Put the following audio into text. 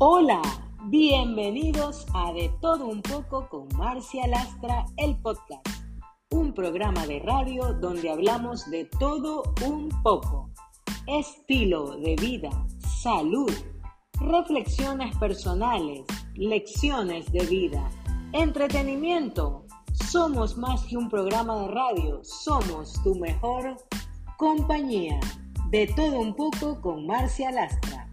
Hola, bienvenidos a De Todo Un poco con Marcia Lastra, el podcast, un programa de radio donde hablamos de todo un poco, estilo de vida, salud, reflexiones personales, lecciones de vida, entretenimiento. Somos más que un programa de radio, somos tu mejor compañía. De todo un poco con Marcia Lastra.